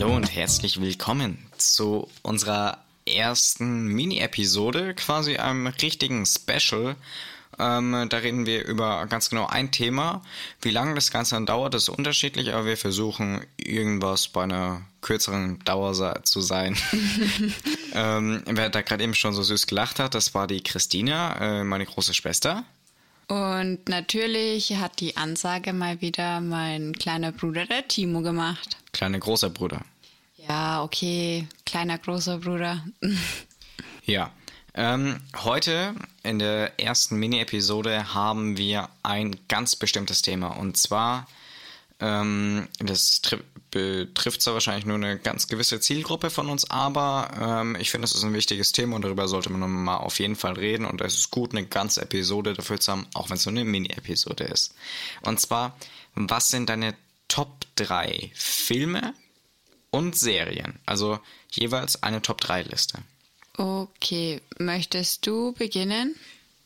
Hallo und herzlich willkommen zu unserer ersten Mini-Episode, quasi einem richtigen Special. Ähm, da reden wir über ganz genau ein Thema. Wie lange das Ganze dann dauert, ist unterschiedlich, aber wir versuchen irgendwas bei einer kürzeren Dauer zu sein. ähm, wer da gerade eben schon so süß gelacht hat, das war die Christina, äh, meine große Schwester. Und natürlich hat die Ansage mal wieder mein kleiner Bruder, der Timo, gemacht. Kleiner großer Bruder. Ja, okay, kleiner großer Bruder. ja. Ähm, heute in der ersten Mini-Episode haben wir ein ganz bestimmtes Thema. Und zwar, ähm, das betrifft zwar wahrscheinlich nur eine ganz gewisse Zielgruppe von uns, aber ähm, ich finde, das ist ein wichtiges Thema und darüber sollte man mal auf jeden Fall reden. Und es ist gut, eine ganze Episode dafür zu haben, auch wenn es nur eine Mini-Episode ist. Und zwar, was sind deine Top 3 Filme und Serien? Also jeweils eine Top 3 Liste. Okay, möchtest du beginnen?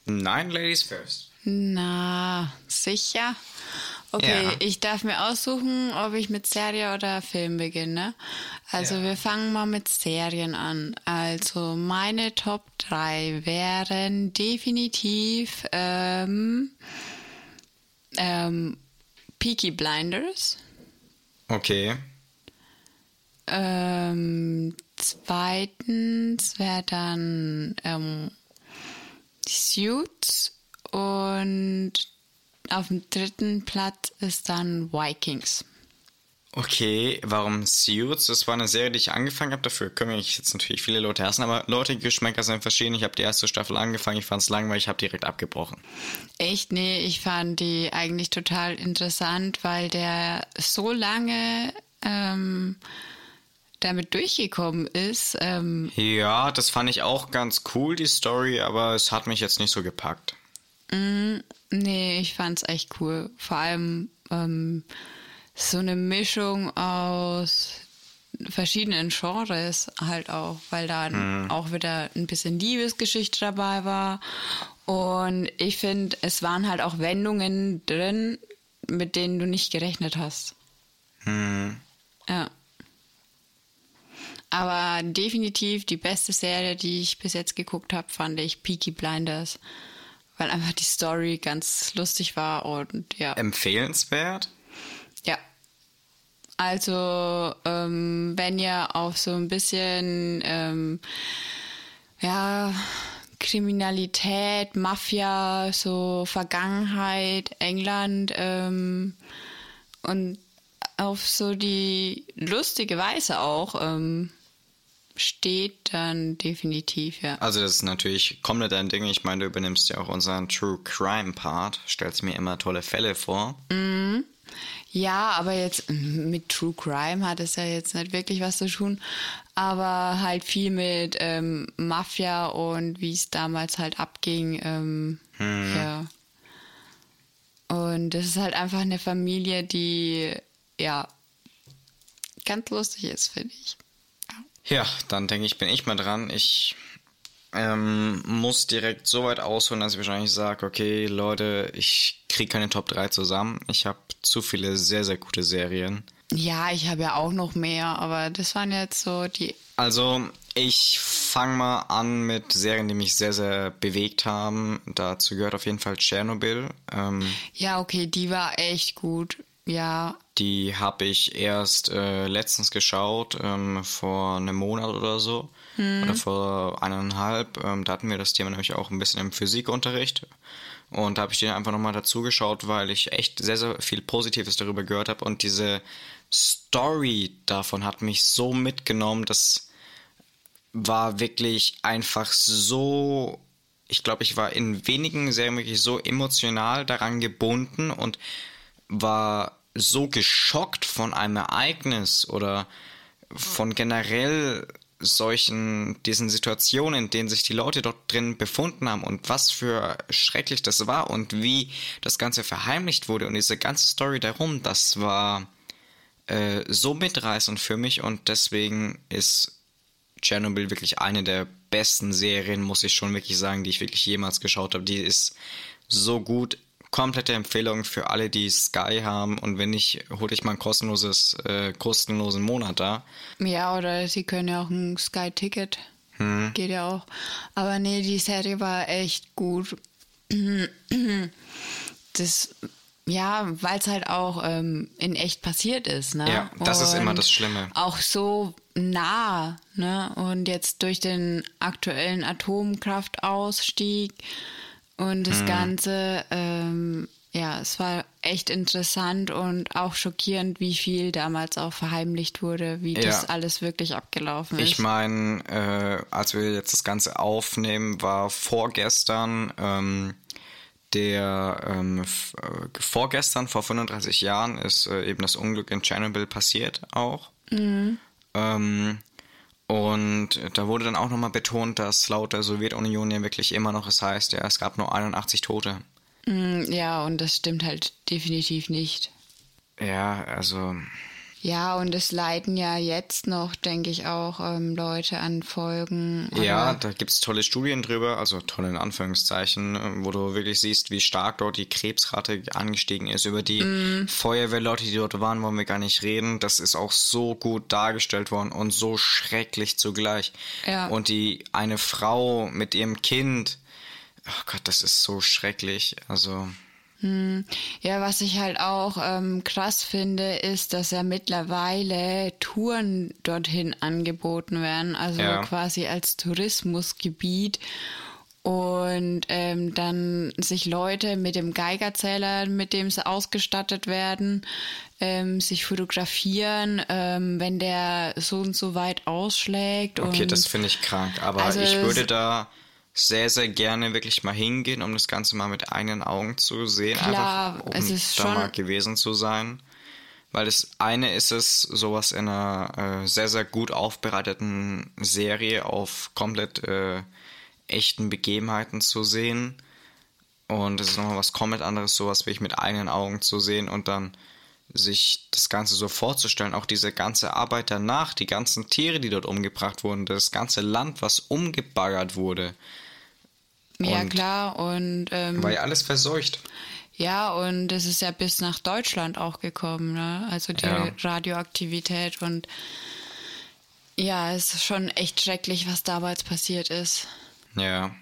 Nein, Ladies first. Na, sicher. Okay, ja. ich darf mir aussuchen, ob ich mit Serie oder Film beginne. Also ja. wir fangen mal mit Serien an. Also meine Top 3 wären definitiv ähm, ähm, Peaky Blinders. Okay. Ähm, zweitens wäre dann ähm, Suits und auf dem dritten Platz ist dann Vikings. Okay, warum Suits? Das war eine Serie, die ich angefangen habe. Dafür können mich jetzt natürlich viele Leute hassen, aber Leute, Geschmäcker sind verschieden. Ich habe die erste Staffel angefangen, ich fand es langweilig, ich habe direkt abgebrochen. Echt? Nee, ich fand die eigentlich total interessant, weil der so lange ähm, damit durchgekommen ist. Ähm ja, das fand ich auch ganz cool, die Story, aber es hat mich jetzt nicht so gepackt. Mm, nee, ich fand's echt cool. Vor allem ähm, so eine Mischung aus verschiedenen Genres halt auch, weil da mhm. auch wieder ein bisschen Liebesgeschichte dabei war. Und ich finde, es waren halt auch Wendungen drin, mit denen du nicht gerechnet hast. Mhm. Ja. Aber definitiv die beste Serie, die ich bis jetzt geguckt habe, fand ich Peaky Blinders. Weil einfach die Story ganz lustig war und ja. Empfehlenswert? Also, ähm, wenn ihr auf so ein bisschen, ähm, ja, Kriminalität, Mafia, so Vergangenheit, England ähm, und auf so die lustige Weise auch ähm, steht, dann definitiv, ja. Also das ist natürlich komplett ein Ding. Ich meine, du übernimmst ja auch unseren True Crime Part, stellst mir immer tolle Fälle vor. Mhm. Ja, aber jetzt mit True Crime hat es ja jetzt nicht wirklich was zu tun, aber halt viel mit ähm, Mafia und wie es damals halt abging. Ähm, hm. Ja. Und das ist halt einfach eine Familie, die ja ganz lustig ist, finde ich. Ja, dann denke ich, bin ich mal dran. Ich ähm, muss direkt so weit ausholen, dass ich wahrscheinlich sage, okay, Leute, ich kriege keine Top 3 zusammen. Ich habe zu viele sehr, sehr gute Serien. Ja, ich habe ja auch noch mehr, aber das waren jetzt so die. Also, ich fange mal an mit Serien, die mich sehr, sehr bewegt haben. Dazu gehört auf jeden Fall Tschernobyl. Ähm, ja, okay, die war echt gut. Ja. Die habe ich erst äh, letztens geschaut, ähm, vor einem Monat oder so. Hm. Oder vor eineinhalb. Ähm, da hatten wir das Thema nämlich auch ein bisschen im Physikunterricht. Und da habe ich den einfach nochmal dazu geschaut, weil ich echt sehr, sehr viel Positives darüber gehört habe. Und diese Story davon hat mich so mitgenommen, das war wirklich einfach so ich glaube, ich war in wenigen Serien wirklich so emotional daran gebunden und war so geschockt von einem Ereignis oder von generell solchen, diesen Situationen, in denen sich die Leute dort drin befunden haben und was für schrecklich das war und wie das Ganze verheimlicht wurde und diese ganze Story darum, das war äh, so mitreißend für mich und deswegen ist Chernobyl wirklich eine der besten Serien, muss ich schon wirklich sagen, die ich wirklich jemals geschaut habe. Die ist so gut komplette Empfehlung für alle, die Sky haben und wenn nicht, hol ich mal ein kostenloses, äh, kostenlosen Monat da. Ja, oder sie können ja auch ein Sky-Ticket. Hm. Geht ja auch. Aber nee, die Serie war echt gut. Das, ja, weil es halt auch ähm, in echt passiert ist, ne? Ja, das und ist immer das Schlimme. Auch so nah, ne? Und jetzt durch den aktuellen Atomkraftausstieg und das hm. Ganze, ähm, ja, es war echt interessant und auch schockierend, wie viel damals auch verheimlicht wurde, wie ja. das alles wirklich abgelaufen ist. Ich meine, äh, als wir jetzt das Ganze aufnehmen, war vorgestern ähm, der ähm, äh, vorgestern, vor 35 Jahren, ist äh, eben das Unglück in Chernobyl passiert auch. Mhm. Ähm, und da wurde dann auch nochmal betont, dass laut der Sowjetunion ja wirklich immer noch es heißt, ja, es gab nur 81 Tote. Mm, ja, und das stimmt halt definitiv nicht. Ja, also ja, und es leiden ja jetzt noch, denke ich, auch ähm, Leute an Folgen. Ja, da gibt es tolle Studien drüber, also tolle in Anführungszeichen, äh, wo du wirklich siehst, wie stark dort die Krebsrate angestiegen ist. Über die mm. Feuerwehrleute, die dort waren, wollen wir gar nicht reden. Das ist auch so gut dargestellt worden und so schrecklich zugleich. Ja. Und die eine Frau mit ihrem Kind, oh Gott, das ist so schrecklich. Also. Hm. Ja, was ich halt auch ähm, krass finde, ist, dass ja mittlerweile Touren dorthin angeboten werden, also ja. quasi als Tourismusgebiet. Und ähm, dann sich Leute mit dem Geigerzähler, mit dem sie ausgestattet werden, ähm, sich fotografieren, ähm, wenn der so und so weit ausschlägt. Okay, das finde ich krank, aber also ich würde da sehr, sehr gerne wirklich mal hingehen, um das Ganze mal mit eigenen Augen zu sehen. Klar, einfach, um es ist da schon mal gewesen zu sein. Weil das eine ist es, sowas in einer äh, sehr, sehr gut aufbereiteten Serie auf komplett äh, echten Begebenheiten zu sehen. Und es ist nochmal was komplett anderes, sowas wirklich mit eigenen Augen zu sehen und dann sich das Ganze so vorzustellen, auch diese ganze Arbeit danach, die ganzen Tiere, die dort umgebracht wurden, das ganze Land, was umgebaggert wurde. Ja, und klar. Und ähm, war ja alles verseucht. Ja, und es ist ja bis nach Deutschland auch gekommen, ne? Also die ja. Radioaktivität und ja, es ist schon echt schrecklich, was damals passiert ist. Ja.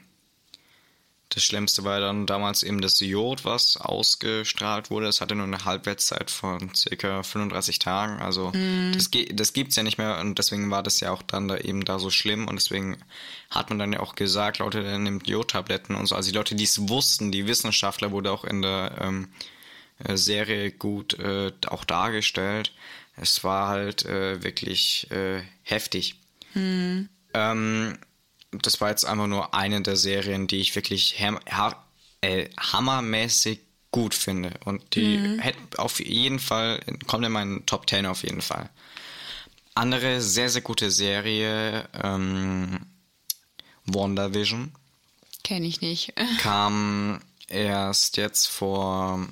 Das Schlimmste war dann damals eben das Jod, was ausgestrahlt wurde. Es hatte nur eine Halbwertszeit von circa 35 Tagen. Also mm. das, das gibt es ja nicht mehr und deswegen war das ja auch dann da eben da so schlimm und deswegen hat man dann ja auch gesagt, Leute, der nimmt Jodtabletten und so. Also die Leute, die es wussten, die Wissenschaftler, wurde auch in der ähm, äh, Serie gut äh, auch dargestellt. Es war halt äh, wirklich äh, heftig. Mm. Ähm, das war jetzt einfach nur eine der Serien, die ich wirklich ha äh, hammermäßig gut finde. Und die mhm. hätte auf jeden Fall, kommt in meinen Top 10 auf jeden Fall. Andere sehr, sehr gute Serie, ähm, WandaVision. Kenne ich nicht. kam erst jetzt vor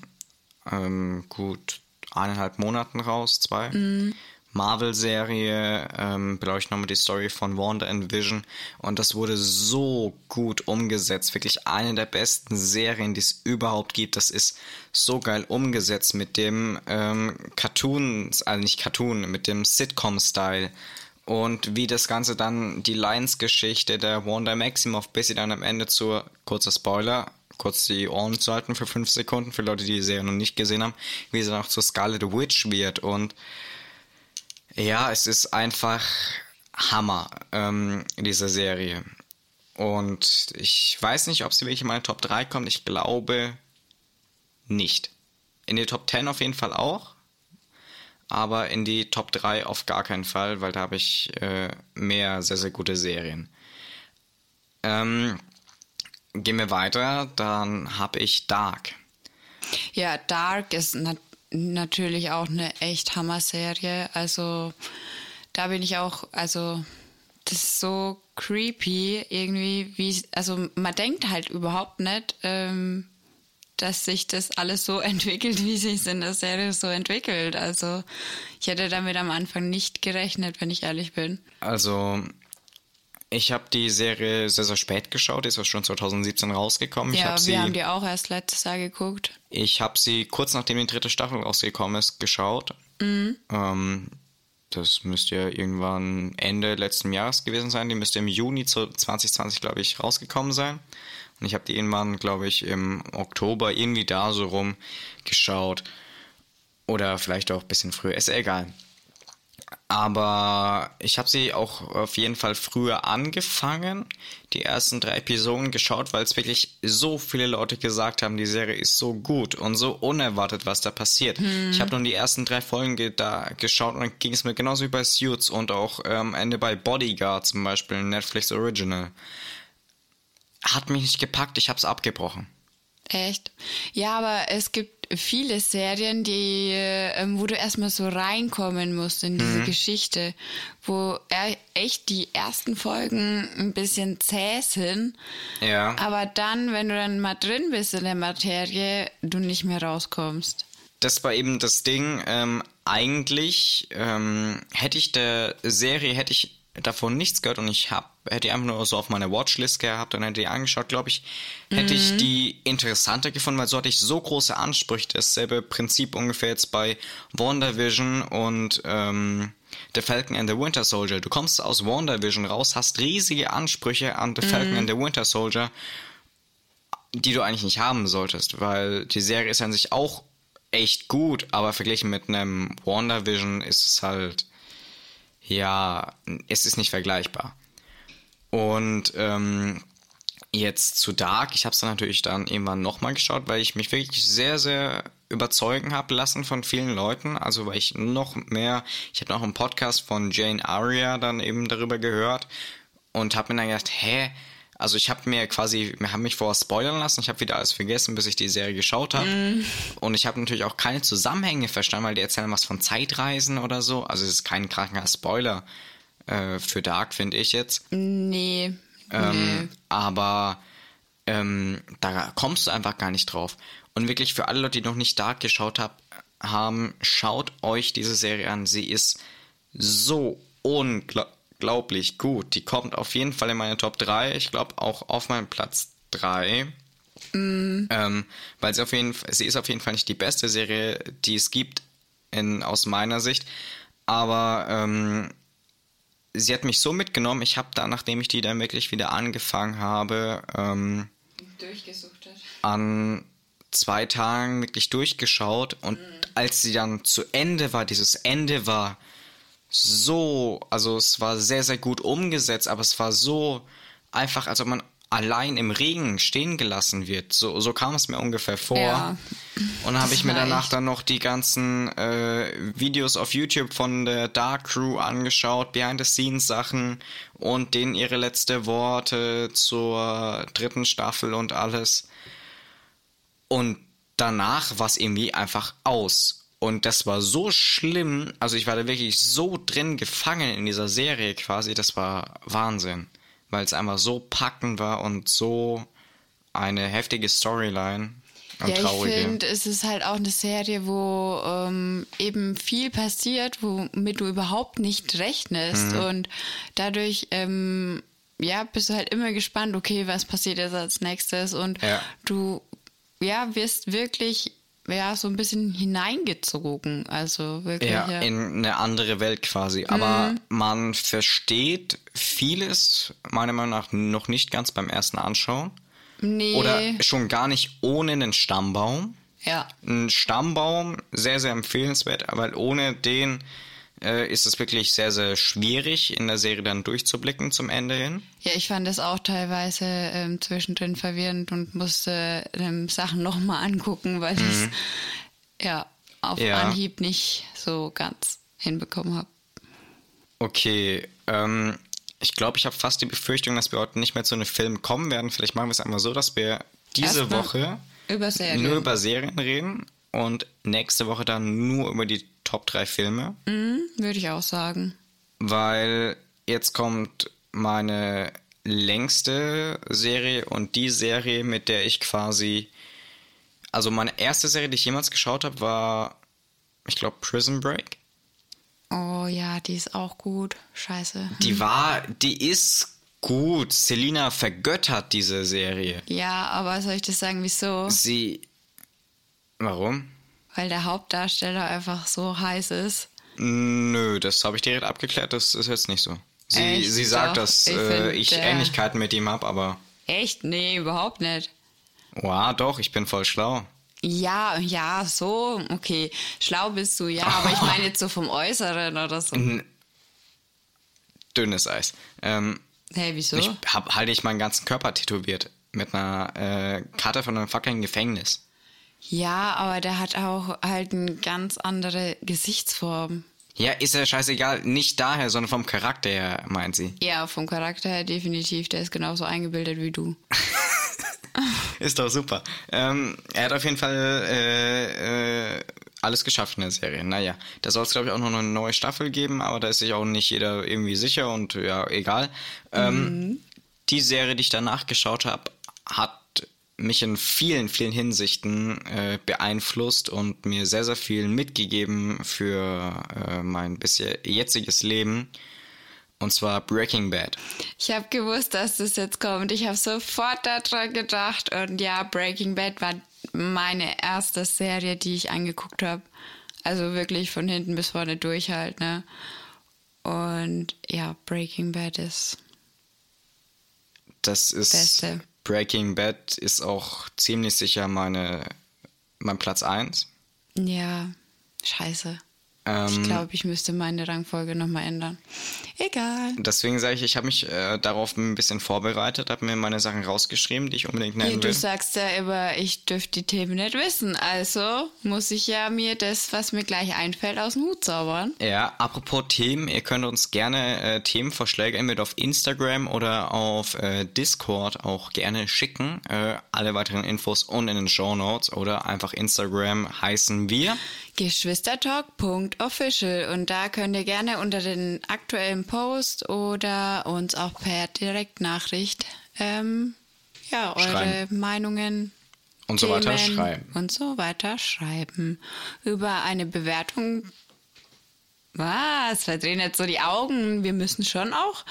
ähm, gut eineinhalb Monaten raus, zwei. Mhm. Marvel-Serie ähm, beleuchten nochmal die Story von Wanda and Vision und das wurde so gut umgesetzt. Wirklich eine der besten Serien, die es überhaupt gibt. Das ist so geil umgesetzt mit dem ähm, Cartoon, also nicht Cartoon, mit dem Sitcom-Style. Und wie das Ganze dann, die Lions-Geschichte der Wanda Maximoff, bis sie dann am Ende zur, kurzer Spoiler, kurz die Ohren zu halten für fünf Sekunden, für Leute, die die Serie noch nicht gesehen haben, wie sie dann auch zur Scarlet Witch wird und ja, es ist einfach Hammer, ähm, diese Serie. Und ich weiß nicht, ob sie wirklich in meine Top 3 kommt. Ich glaube nicht. In die Top 10 auf jeden Fall auch. Aber in die Top 3 auf gar keinen Fall, weil da habe ich äh, mehr sehr, sehr gute Serien. Ähm, gehen wir weiter, dann habe ich Dark. Ja, Dark ist natürlich natürlich auch eine echt Hammer-Serie. Also da bin ich auch, also das ist so creepy irgendwie, wie, also man denkt halt überhaupt nicht, ähm, dass sich das alles so entwickelt, wie sich es in der Serie so entwickelt. Also ich hätte damit am Anfang nicht gerechnet, wenn ich ehrlich bin. Also Ich habe die Serie sehr, sehr spät geschaut, die ist auch schon 2017 rausgekommen. ich Ja, hab wir sie, haben die auch erst letztes Jahr geguckt. Ich habe sie kurz nachdem die dritte Staffel rausgekommen ist, geschaut. Ähm, das müsste ja irgendwann Ende letzten Jahres gewesen sein. Die müsste im Juni zu 2020, glaube ich, rausgekommen sein. Und ich habe die irgendwann, glaube ich, im Oktober irgendwie da so rum geschaut. Oder vielleicht auch ein bisschen früher. Ist egal. Aber ich habe sie auch auf jeden Fall früher angefangen, die ersten drei Episoden geschaut, weil es wirklich so viele Leute gesagt haben, die Serie ist so gut und so unerwartet, was da passiert. Ich habe nun die ersten drei Folgen ge da geschaut und dann ging es mir genauso wie bei Suits und auch am Ende bei Bodyguard zum Beispiel, Netflix Original. Hat mich nicht gepackt, ich habe es abgebrochen. Echt? Ja, aber es gibt viele Serien, die, ähm, wo du erstmal so reinkommen musst in Mhm. diese Geschichte, wo echt die ersten Folgen ein bisschen zäh sind, Ja. aber dann, wenn du dann mal drin bist in der Materie, du nicht mehr rauskommst. das war eben das Ding. Ähm, eigentlich ähm, hätte ich der Serie hätte ich davon nichts gehört und ich hab, hätte die einfach nur so auf meiner Watchlist gehabt und hätte die angeschaut, glaube ich, hätte ich die interessanter gefunden, weil so hatte ich so große Ansprüche. Dasselbe Prinzip ungefähr jetzt bei WandaVision und ähm, The Falcon and the Winter Soldier. Du kommst aus WandaVision raus, hast riesige Ansprüche an The Falcon and the Winter Soldier die du eigentlich nicht haben solltest, weil die Serie ist an sich auch echt gut, aber verglichen mit einem WandaVision ist es halt, ja, es ist nicht vergleichbar. Und ähm, jetzt zu Dark, ich habe es dann natürlich dann irgendwann nochmal geschaut, weil ich mich wirklich sehr, sehr überzeugen habe lassen von vielen Leuten. Also weil ich noch mehr, ich habe noch einen Podcast von Jane Aria dann eben darüber gehört und habe mir dann gedacht, hä, also ich habe mir quasi, wir haben mich vorher spoilern lassen, ich habe wieder alles vergessen, bis ich die Serie geschaut habe. Und ich habe natürlich auch keine Zusammenhänge verstanden, weil die erzählen was von Zeitreisen oder so. Also es ist kein kranker Spoiler äh, für Dark, finde ich jetzt. Nee. Ähm, aber ähm, da kommst du einfach gar nicht drauf. Und wirklich für alle Leute, die noch nicht Dark geschaut hab, haben, schaut euch diese Serie an. Sie ist so unglaublich gut. Die kommt auf jeden Fall in meine Top 3. Ich glaube auch auf meinen Platz 3. Ähm, weil sie auf jeden Fall, sie ist auf jeden Fall nicht die beste Serie, die es gibt, in, aus meiner Sicht. Aber ähm, sie hat mich so mitgenommen. Ich habe da, nachdem ich die dann wirklich wieder angefangen habe, ähm, Durchgesuchtet. an zwei Tagen wirklich durchgeschaut und als sie dann zu Ende war, dieses Ende war so, also es war sehr, sehr gut umgesetzt, aber es war so einfach, als ob man allein im Regen stehen gelassen wird. So, so kam es mir ungefähr vor. Ja. Und habe ich mir danach echt- dann noch die ganzen äh, Videos auf YouTube von der Dark Crew angeschaut, Behind-the-Scenes-Sachen und denen ihre letzte Worte zur dritten Staffel und alles. Und danach war es irgendwie einfach aus. Und das war so schlimm, also ich war da wirklich so drin gefangen in dieser Serie quasi, das war Wahnsinn. Weil es einfach so packend war und so eine heftige Storyline. Und Ja, ich traurige. finde, es ist halt auch eine Serie, wo ähm, eben viel passiert, womit du überhaupt nicht rechnest. Mhm. Und dadurch, ähm, ja, bist du halt immer gespannt, okay, was passiert jetzt als nächstes? Und Ja. du, ja, wirst wirklich, ja, so ein bisschen hineingezogen. Also wirklich. Ja, Ja, in eine andere Welt quasi. Aber man versteht vieles, meiner Meinung nach, noch nicht ganz beim ersten Anschauen. nee. Oder schon gar nicht ohne einen Stammbaum. ja. Ein Stammbaum, sehr, sehr empfehlenswert, weil ohne den äh, ist es wirklich sehr, sehr schwierig, in der Serie dann durchzublicken zum Ende hin. Ja, ich fand das auch teilweise ähm, zwischendrin verwirrend und musste ähm, Sachen nochmal angucken, weil ich es ja auf Mhm. Ja. Anhieb nicht so ganz hinbekommen habe. Okay, ähm, ich glaube, ich habe fast die Befürchtung, dass wir heute nicht mehr zu einem Film kommen werden. Vielleicht machen wir es einmal so, dass wir diese Erstmal Woche Über nur über Serien reden und nächste Woche dann nur über die Top 3 Filme, Mhm, Würde ich auch sagen. weil jetzt kommt meine längste Serie und die Serie, mit der ich quasi, also meine erste Serie, die ich jemals geschaut habe, war, ich glaube, Prison Break. Oh ja, die ist auch gut. Scheiße. Die war, die ist gut, Selina vergöttert diese Serie. Ja, aber soll ich das sagen, wieso? Sie. Warum? Weil der Hauptdarsteller einfach so heiß ist. Nö, das habe ich direkt abgeklärt, das ist jetzt nicht so. Sie, Echt? sie sagt, Doch, dass ich äh, ich der- Ähnlichkeiten mit ihm habe, aber. Echt? Nee, überhaupt nicht. Wow, doch, ich bin voll schlau. Ja, ja, so, okay. Schlau bist du, ja, aber ich meine jetzt so vom Äußeren oder so. Dünnes Eis. Ähm, Hey, wieso? ich habe halt nicht meinen ganzen Körper tätowiert. Mit einer äh, Karte von einem fucking Gefängnis. Ja, aber der hat auch halt eine ganz andere Gesichtsform. Ja, ist ja scheißegal. Nicht daher, sondern vom Charakter her, meint sie. Ja, vom Charakter her definitiv. Der ist genauso eingebildet wie du. Ist doch super. Ähm, er hat auf jeden Fall äh, äh, alles geschafft in der Serie. Naja, da soll es, glaube ich, auch noch eine neue Staffel geben, aber da ist sich auch nicht jeder irgendwie sicher und ja, egal. Ähm, Die Serie, die ich danach geschaut habe, hat mich in vielen, vielen Hinsichten äh, beeinflusst und mir sehr, sehr viel mitgegeben für äh, mein bisher jetziges Leben. Und zwar Breaking Bad. Ich habe gewusst, dass das jetzt kommt. Ich habe sofort daran gedacht. Und ja, Breaking Bad war meine erste Serie, die ich angeguckt habe. Also wirklich von hinten bis vorne durch halt, ne? Und ja, Breaking Bad ist Das ist Beste. Breaking Bad ist auch ziemlich sicher meine mein Platz 1. ja scheiße. Ähm, Ich glaube, ich müsste meine Rangfolge nochmal ändern. Egal. Deswegen sage ich, ich habe mich äh, darauf ein bisschen vorbereitet, habe mir meine Sachen rausgeschrieben, die ich unbedingt nennen du will. sagst ja immer, ich dürfte die Themen nicht wissen. Also muss ich ja mir das, was mir gleich einfällt, aus dem Hut zaubern. Ja, apropos Themen, ihr könnt uns gerne äh, Themenvorschläge entweder auf Instagram oder auf äh, Discord auch gerne schicken. Äh, alle weiteren Infos unten in den Show Notes oder einfach Instagram heißen wir. Geschwistertalk.official und da könnt ihr gerne unter den aktuellen Post oder uns auch per Direktnachricht ähm, ja, eure Schreiben. Meinungen Und so weiter Themen schreiben. Und so weiter schreiben. Über eine Bewertung. Was? Verdrehen jetzt so die Augen. Wir müssen schon auch.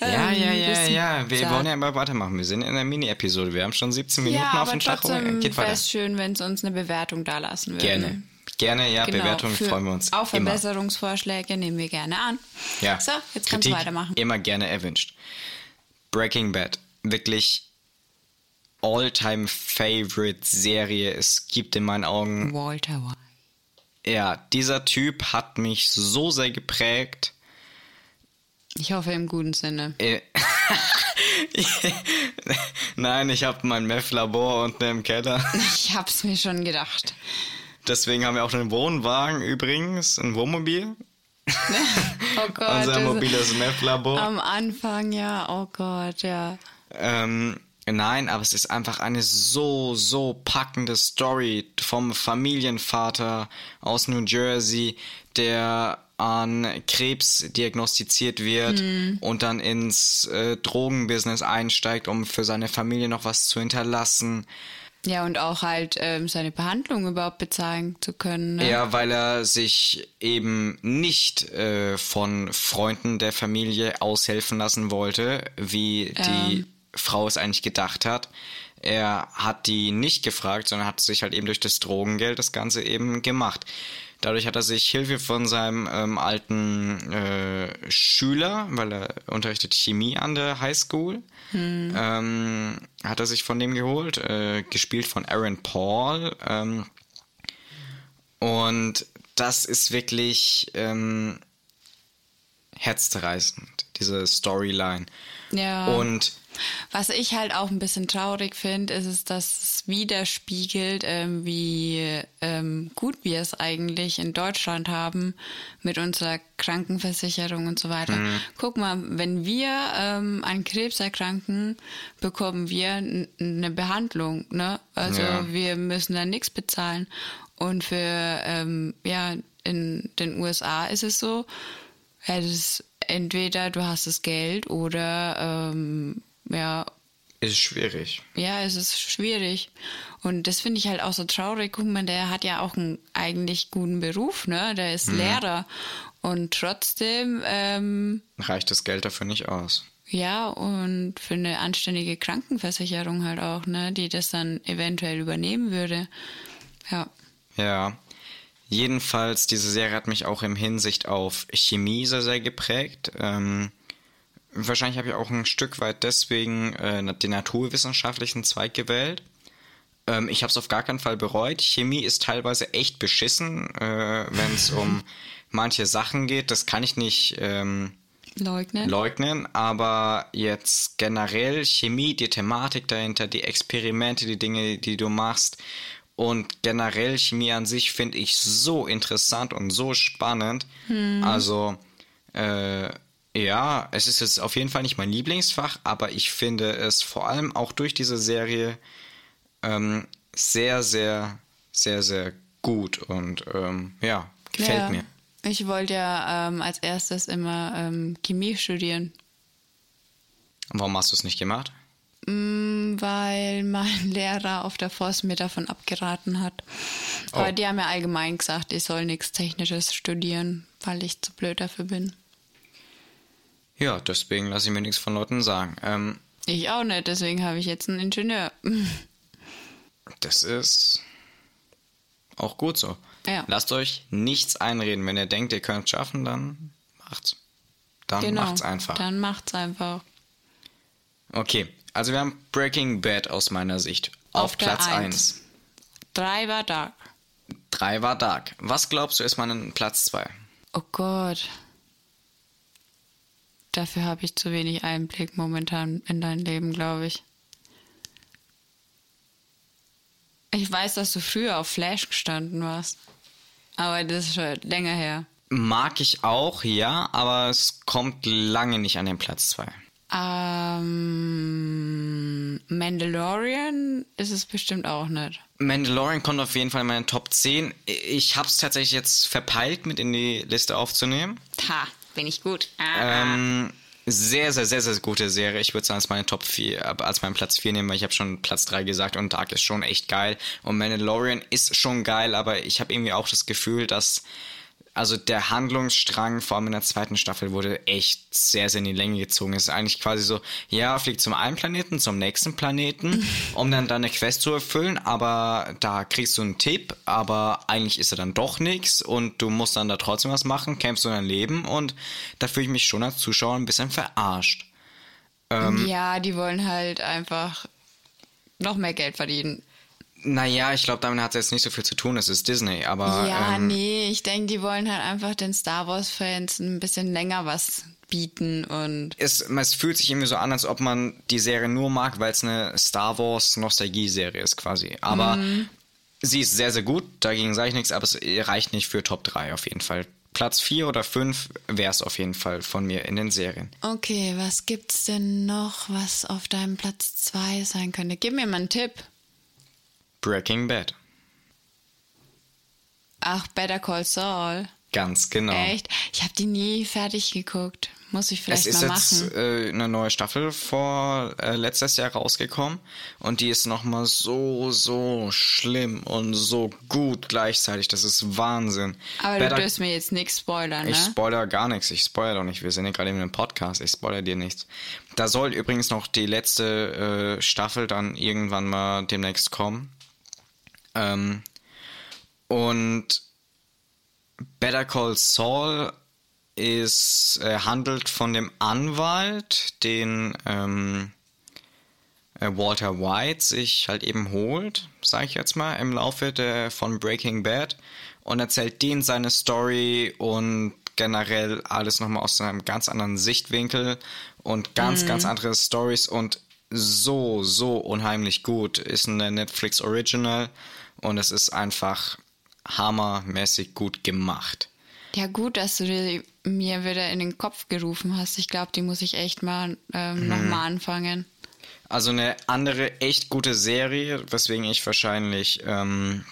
Ja, ähm, ja, ja, wissen- ja. Wir sagen. wollen ja immer weitermachen. Wir sind in der Mini-Episode. Wir haben schon 17 Minuten ja, auf dem trotzdem Geht wäre weiter. es schön, wenn sie uns eine Bewertung da lassen würden. Gerne. Gerne, ja. Genau, Bewertungen freuen wir uns Auch. Verbesserungsvorschläge nehmen wir gerne an. Ja. So, jetzt kannst du Kritik weitermachen. Immer gerne erwünscht. Breaking Bad. Wirklich all-time favorite Serie. Es gibt in meinen Augen. Walter White. Ja, dieser Typ hat mich so sehr geprägt. Ich hoffe im guten Sinne. Äh, Nein, ich habe mein Meth-Labor unten im Keller. Ich hab's mir schon gedacht. Deswegen haben wir auch einen Wohnwagen übrigens, ein Wohnmobil. Oh Gott. Unser mobiles Meth-Labor. Am Anfang, ja. Oh Gott, ja. Ähm, nein, aber es ist einfach eine so, so packende Story vom Familienvater aus New Jersey, der an Krebs diagnostiziert wird und dann ins äh, Drogenbusiness einsteigt, um für seine Familie noch was zu hinterlassen. Ja, und auch halt ähm, seine Behandlung überhaupt bezahlen zu können. Ne? Ja, weil er sich eben nicht äh, von Freunden der Familie aushelfen lassen wollte, wie die Frau es eigentlich gedacht hat. Er hat die nicht gefragt, sondern hat sich halt eben durch das Drogengeld das Ganze eben gemacht. Dadurch hat er sich Hilfe von seinem ähm, alten äh, Schüler, weil er unterrichtet Chemie an der Highschool, ähm, hat er sich von dem geholt, äh, gespielt von Aaron Paul. Ähm, und das ist wirklich ähm, herzzerreißend, diese Storyline. Ja. Und Was ich halt auch ein bisschen traurig finde, ist es, dass es widerspiegelt, ähm, wie ähm, gut wir es eigentlich in Deutschland haben mit unserer Krankenversicherung und so weiter. Mhm. Guck mal, wenn wir ähm, an Krebs erkranken, bekommen wir eine Behandlung. Ne? Also Ja. wir müssen da nichts bezahlen. Und für, ähm, ja, in den USA ist es so, ja, das entweder du hast das Geld oder ähm, ja, ist schwierig. ja, es ist schwierig. Und das finde ich halt auch so traurig. Guck mal, der hat ja auch einen eigentlich guten Beruf, ne? Der ist Lehrer. Und trotzdem, ähm, Reicht das Geld dafür nicht aus. Ja, und für eine anständige Krankenversicherung halt auch, ne, die das dann eventuell übernehmen würde. Ja. Ja. Jedenfalls, diese Serie hat mich auch im Hinsicht auf Chemie sehr, sehr geprägt. Ähm, wahrscheinlich habe ich auch ein Stück weit deswegen äh, den naturwissenschaftlichen Zweig gewählt. Ähm, ich habe es auf gar keinen Fall bereut. Chemie ist teilweise echt beschissen, äh, wenn es um manche Sachen geht. Das kann ich nicht ähm, leugnen. leugnen, aber jetzt generell Chemie, die Thematik dahinter, die Experimente, die Dinge, die du machst und generell Chemie an sich finde ich so interessant und so spannend. Hm. Also, äh, ja, es ist jetzt auf jeden Fall nicht mein Lieblingsfach, aber ich finde es vor allem auch durch diese Serie ähm, sehr, sehr, sehr, sehr gut und ähm, ja, gefällt ja. mir. Ich wollte ja ähm, als erstes immer ähm, Chemie studieren. Warum hast du es nicht gemacht? Mm, weil mein Lehrer auf der Forst mir davon abgeraten hat. Oh. Aber die haben ja allgemein gesagt, ich soll nichts Technisches studieren, weil ich zu blöd dafür bin. Ja, deswegen lasse ich mir nichts von Leuten sagen. Ähm, ich auch nicht, deswegen habe ich jetzt einen Ingenieur. das ist auch gut so. Ja. Lasst euch nichts einreden. Wenn ihr denkt, ihr könnt es schaffen, dann macht's. Dann genau, macht's einfach. Dann macht's einfach. Okay, also wir haben Breaking Bad aus meiner Sicht. Auf, Auf Platz 1. Drei war Dark. Drei war Dark. Was glaubst du ist mein Platz 2? Oh Gott. Dafür habe ich zu wenig Einblick momentan in dein Leben, glaube ich. Ich weiß, dass du früher auf Flash gestanden warst. Aber das ist schon länger her. Mag ich auch, ja, aber es kommt lange nicht an den Platz 2. Ähm, Mandalorian ist es bestimmt auch nicht. Mandalorian kommt auf jeden Fall in meine Top 10. Ich habe es tatsächlich jetzt verpeilt, mit in die Liste aufzunehmen. Ha, bin ich gut. Ah. Ähm, sehr, sehr, sehr, sehr gute Serie. Ich würde sagen, als meine Top 4, als meinen Platz 4 nehmen, weil ich habe schon Platz 3 gesagt und Dark ist schon echt geil. Und Mandalorian ist schon geil, aber ich habe irgendwie auch das Gefühl, dass also der Handlungsstrang, vor allem in der zweiten Staffel, wurde echt sehr, sehr in die Länge gezogen. Es ist eigentlich quasi so, ja, fliegt zum einen Planeten, zum nächsten Planeten, um dann deine Quest zu erfüllen, aber da kriegst du einen Tipp, aber eigentlich ist er dann doch nichts und du musst dann da trotzdem was machen, kämpfst du dein Leben und da fühle ich mich schon als Zuschauer ein bisschen verarscht. Ähm, ja, die wollen halt einfach noch mehr Geld verdienen. Naja, ich glaube, damit hat es jetzt nicht so viel zu tun. Es ist Disney, aber. Ja, ähm, nee, ich denke, die wollen halt einfach den Star Wars-Fans ein bisschen länger was bieten und. Es, es fühlt sich irgendwie so an, als ob man die Serie nur mag, weil es eine Star Wars-Nostalgie-Serie ist quasi. Aber mhm. sie ist sehr, sehr gut, dagegen sage ich nichts, aber es reicht nicht für Top 3 auf jeden Fall. Platz 4 oder 5 wäre es auf jeden Fall von mir in den Serien. Okay, was gibt's denn noch, was auf deinem Platz 2 sein könnte? Gib mir mal einen Tipp. Breaking Bad. Ach, Better Call Saul. Ganz genau. Echt? Ich habe die nie fertig geguckt. Muss ich vielleicht mal machen. Es ist jetzt äh, eine neue Staffel vor äh, letztes Jahr rausgekommen und die ist nochmal so, so schlimm und so gut gleichzeitig. Das ist Wahnsinn. Aber Better du dürst mir jetzt nichts spoilern, ne? Ich spoiler gar nichts. Ich spoiler doch nicht. Wir sind ja gerade in einem Podcast. Ich spoiler dir nichts. Da soll übrigens noch die letzte äh, Staffel dann irgendwann mal demnächst kommen. Ähm, und Better Call Saul ist, äh, handelt von dem Anwalt, den ähm, äh, Walter White sich halt eben holt, sag ich jetzt mal, im Laufe der, von Breaking Bad und erzählt den seine Story und generell alles nochmal aus einem ganz anderen Sichtwinkel und ganz, mhm. ganz andere Stories und so, so unheimlich gut. Ist eine Netflix Original und es ist einfach hammermäßig gut gemacht. Ja, gut, dass du die mir wieder in den Kopf gerufen hast. Ich glaube, die muss ich echt mal ähm, hm. nochmal anfangen. Also eine andere echt gute Serie, weswegen ich wahrscheinlich ähm,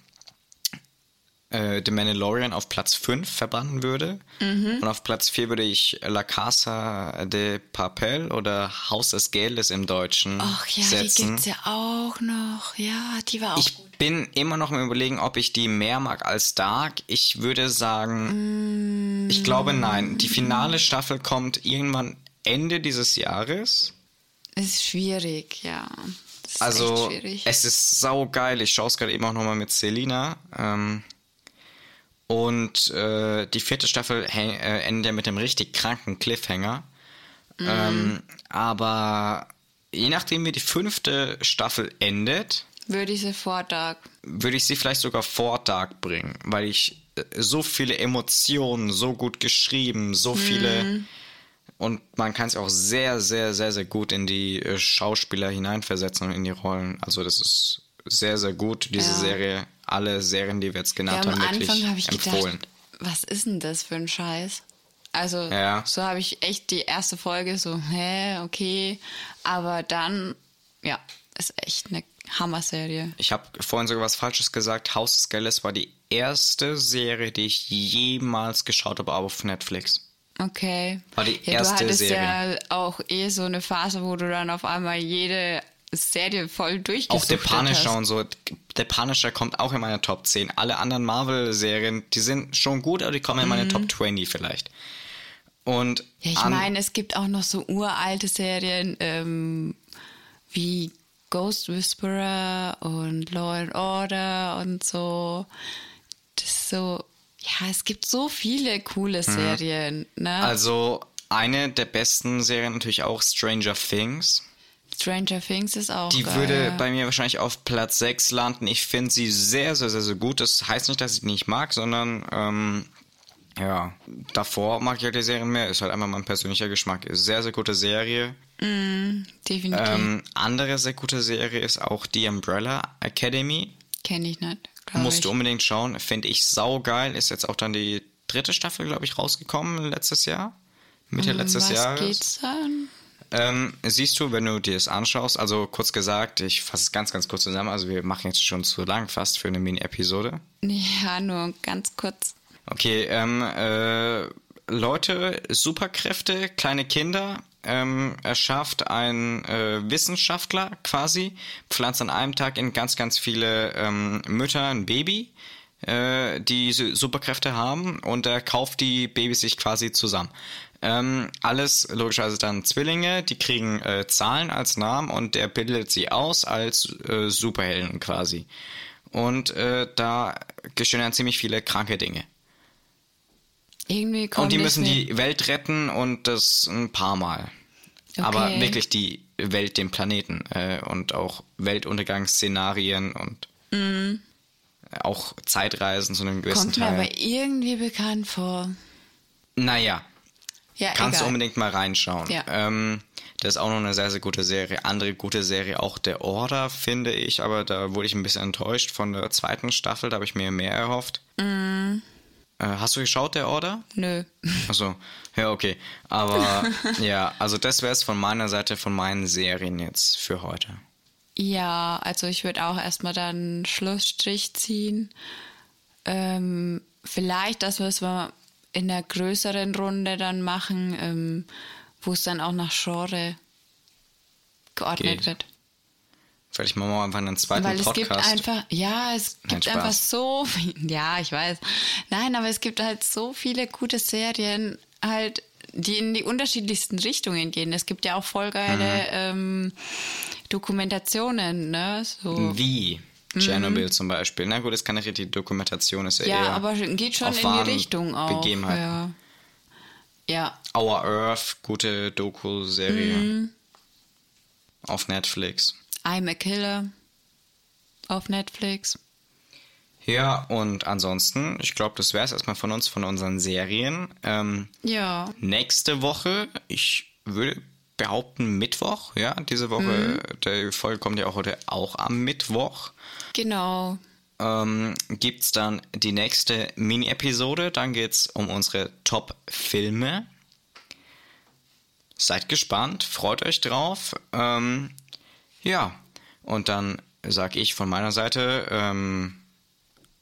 äh, The Mandalorian auf Platz 5 verbannen würde. Mhm. Und auf Platz 4 würde ich La Casa de Papel oder Haus des Geldes im Deutschen Ach ja, setzen. die gibt's ja auch noch. Ja, die war auch ich gut. bin immer noch im Überlegen, ob ich die mehr mag als Dark. Ich würde sagen, mm. ich glaube nein. Die finale Staffel kommt irgendwann Ende dieses Jahres. Ist schwierig, ja. Ist Also, es ist saugeil. Ich schaue es gerade eben auch nochmal mit Selina. Ähm, und äh, die vierte Staffel äh, endet ja mit einem richtig kranken Cliffhanger. Mhm. Ähm, aber je nachdem, wie die fünfte Staffel endet, Würde ich sofort da. würde ich sie vielleicht sogar vor Dark bringen, weil ich äh, so viele Emotionen, so gut geschrieben, so viele und man kann es auch sehr, sehr, sehr, sehr gut in die äh, Schauspieler hineinversetzen und in die Rollen. Also das ist sehr, sehr gut, diese Ja. Serie. Alle Serien, die wir jetzt Ja, genannt am haben, wirklich Anfang habe ich empfohlen. gedacht, was ist denn das für ein Scheiß? Also, Ja. so habe ich echt die erste Folge so, hä, okay. Aber dann, ja, ist echt eine Hammer-Serie. Ich habe vorhin sogar was Falsches gesagt. Haus des Geldes war die erste Serie, die ich jemals geschaut habe auf Netflix. Okay. War die ja, erste du hattest Serie. ja auch eh so eine Phase, wo du dann auf einmal jede Serie voll Auch durchgesucht The Punisher hast. und so. The Punisher kommt auch in meine Top 10. Alle anderen Marvel-Serien, die sind schon gut, aber die kommen in meine Top 20 vielleicht. Und Mhm. Ja, ich meine, es gibt auch noch so uralte Serien ähm, wie Ghost Whisperer und Law and Order und so. Das ist so, ja, es gibt so viele coole Serien. Ne? Mhm. also eine der besten Serien natürlich auch Stranger Things. Stranger Things ist auch Die geil. würde bei mir wahrscheinlich auf Platz 6 landen. Ich finde sie sehr, sehr, sehr, sehr gut. Das heißt nicht, dass ich die nicht mag, sondern ähm, ja, davor mag ich halt die Serien mehr. Ist halt einfach mein persönlicher Geschmack. Ist sehr, sehr gute Serie. Definitiv. Ähm, andere sehr gute Serie ist auch die Umbrella Academy. Kenne ich nicht, Musst ich. du unbedingt schauen. Finde ich saugeil. Ist jetzt auch dann die dritte Staffel, glaube ich, rausgekommen letztes Jahr. Mitte letztes Um Was Jahres. geht's dann? Ähm, siehst du, wenn du dir das anschaust, also kurz gesagt, ich fasse es ganz, ganz kurz zusammen, also wir machen jetzt schon zu lang fast für eine Mini-Episode. Ja, nur ganz kurz. Okay, ähm, äh, Leute, Superkräfte, kleine Kinder, ähm, erschafft ein äh, Wissenschaftler quasi, pflanzt an einem Tag in ganz, ganz viele ähm, Mütter ein Baby, äh, die Su- Superkräfte haben und er kauft die Babys sich quasi zusammen. Ähm, alles logischerweise dann Zwillinge, die kriegen äh, Zahlen als Namen und der bildet sie aus als äh, Superhelden quasi. Und äh, da geschehen dann ziemlich viele kranke Dinge. Irgendwie kommt Und die müssen mir- die Welt retten und das ein paar Mal. Aber Okay. wirklich die Welt, den Planeten äh, und auch Weltuntergangsszenarien und auch Zeitreisen zu einem gewissen Kommt mir Teil. aber irgendwie bekannt vor. Naja, Ja, kannst du egal. unbedingt mal reinschauen. Ja. Ähm, das ist auch noch eine sehr, sehr gute Serie. Andere gute Serie, auch der Order, finde ich, aber da wurde ich ein bisschen enttäuscht von der zweiten Staffel, da habe ich mir mehr erhofft. Mhm. Äh, hast du geschaut, der Order? Nö. Achso, ja, okay. Aber ja, also das wäre es von meiner Seite, von meinen Serien jetzt für heute. Ja, also ich würde auch erstmal dann einen Schlussstrich ziehen. Ähm, vielleicht, dass wir es mal in einer größeren Runde dann machen, ähm, wo es dann auch nach Genre geordnet Geht. wird. Vielleicht machen wir einfach einen zweiten Weil es Podcast. gibt einfach, ja, es Nein, gibt Spaß. einfach so viel, ja, ich weiß. Nein, aber es gibt halt so viele gute Serien, halt, die in die unterschiedlichsten Richtungen gehen. Es gibt ja auch voll geile ähm, Dokumentationen, ne? So. Wie Chernobyl zum Beispiel. Na gut, das ist keine richtige Dokumentation, ist ja, Ja, eher aber geht schon auf in die Richtung auch. Begebenheiten. Ja. ja, Our Earth, gute Doku-Serie. Mhm. Auf Netflix. I'm a Killer auf Netflix. Ja, und ansonsten, ich glaube, das wäre es erstmal von uns, von unseren Serien. Ähm, Ja, nächste Woche, ich würde behaupten Mittwoch, ja, diese Woche, Mhm. die Folge kommt ja auch heute auch am Mittwoch. genau. ähm, gibt es dann die nächste Mini-Episode. Dann geht es um unsere Top-Filme. Seid gespannt, freut euch drauf. Ähm, ja, und dann sage ich von meiner Seite ähm,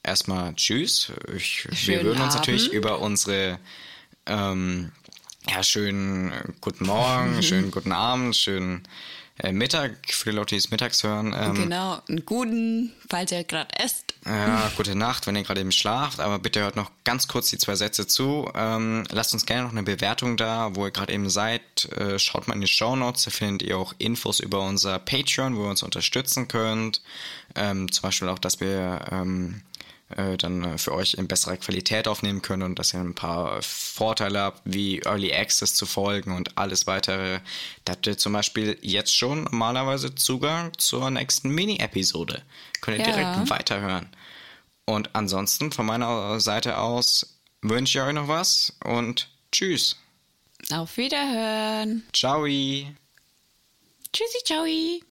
erstmal Tschüss. Ich, wir würden uns natürlich über unsere ähm, ja, schönen äh, guten Morgen, schönen guten Abend, schönen äh, Mittag, für die Leute, die es mittags hören. Ähm, genau, einen guten, falls ihr gerade esst. Ja, gute Nacht, wenn ihr gerade eben schlaft, aber bitte hört noch ganz kurz die zwei Sätze zu. Ähm, lasst uns gerne noch eine Bewertung da, wo ihr gerade eben seid. Äh, schaut mal in die Show Notes, da findet ihr auch Infos über unser Patreon, wo ihr uns unterstützen könnt. Ähm, zum Beispiel auch, dass wir ähm, äh, dann äh, für euch in besserer Qualität aufnehmen können und dass ihr ein paar Vorteile habt, wie Early Access zu folgen und alles weitere. Da habt ihr zum Beispiel jetzt schon normalerweise Zugang zur nächsten Mini-Episode. Könnt ihr Ja. direkt weiterhören. Und ansonsten von meiner Seite aus wünsche ich euch noch was und tschüss. Auf Wiederhören. Ciao. Tschüssi, ciao.